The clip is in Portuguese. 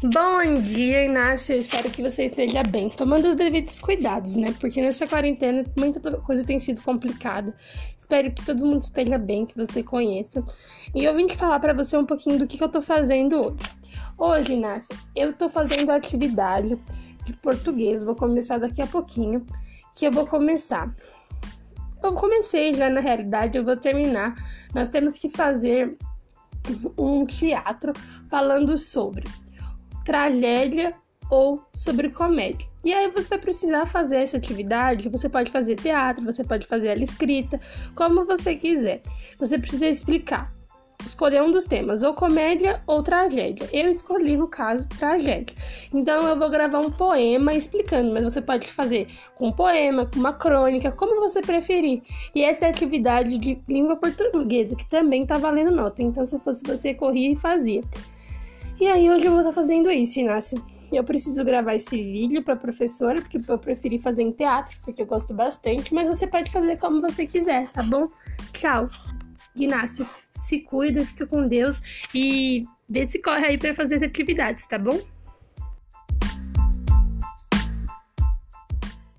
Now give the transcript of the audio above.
Bom dia, Inácio. Eu espero que você esteja bem, tomando os devidos cuidados, né? Porque nessa quarentena muita coisa tem sido complicada. Espero que todo mundo esteja bem, que você conheça. E eu vim te falar para você um pouquinho do que, que eu tô fazendo hoje. Hoje, Inácio, eu tô fazendo a atividade de português. Vou começar daqui a pouquinho, que eu vou começar. Eu comecei já na realidade, eu vou terminar. Nós temos que fazer um teatro falando sobre tragédia ou sobre comédia. E aí você vai precisar fazer essa atividade, você pode fazer teatro, você pode fazer ela escrita, como você quiser. Você precisa explicar, escolher um dos temas, ou comédia ou tragédia. Eu escolhi, no caso, tragédia. Então eu vou gravar um poema explicando, mas você pode fazer com um poema, com uma crônica, como você preferir. E essa é a atividade de língua portuguesa, que também tá valendo nota. Então se fosse você, corria e fazia. E aí hoje eu vou estar fazendo isso, Inácio. Eu preciso gravar esse vídeo para professora, porque eu preferi fazer em teatro, porque eu gosto bastante, mas você pode fazer como você quiser, tá bom? Tchau. Inácio, se cuida, fica com Deus e vê se corre aí para fazer as atividades, tá bom?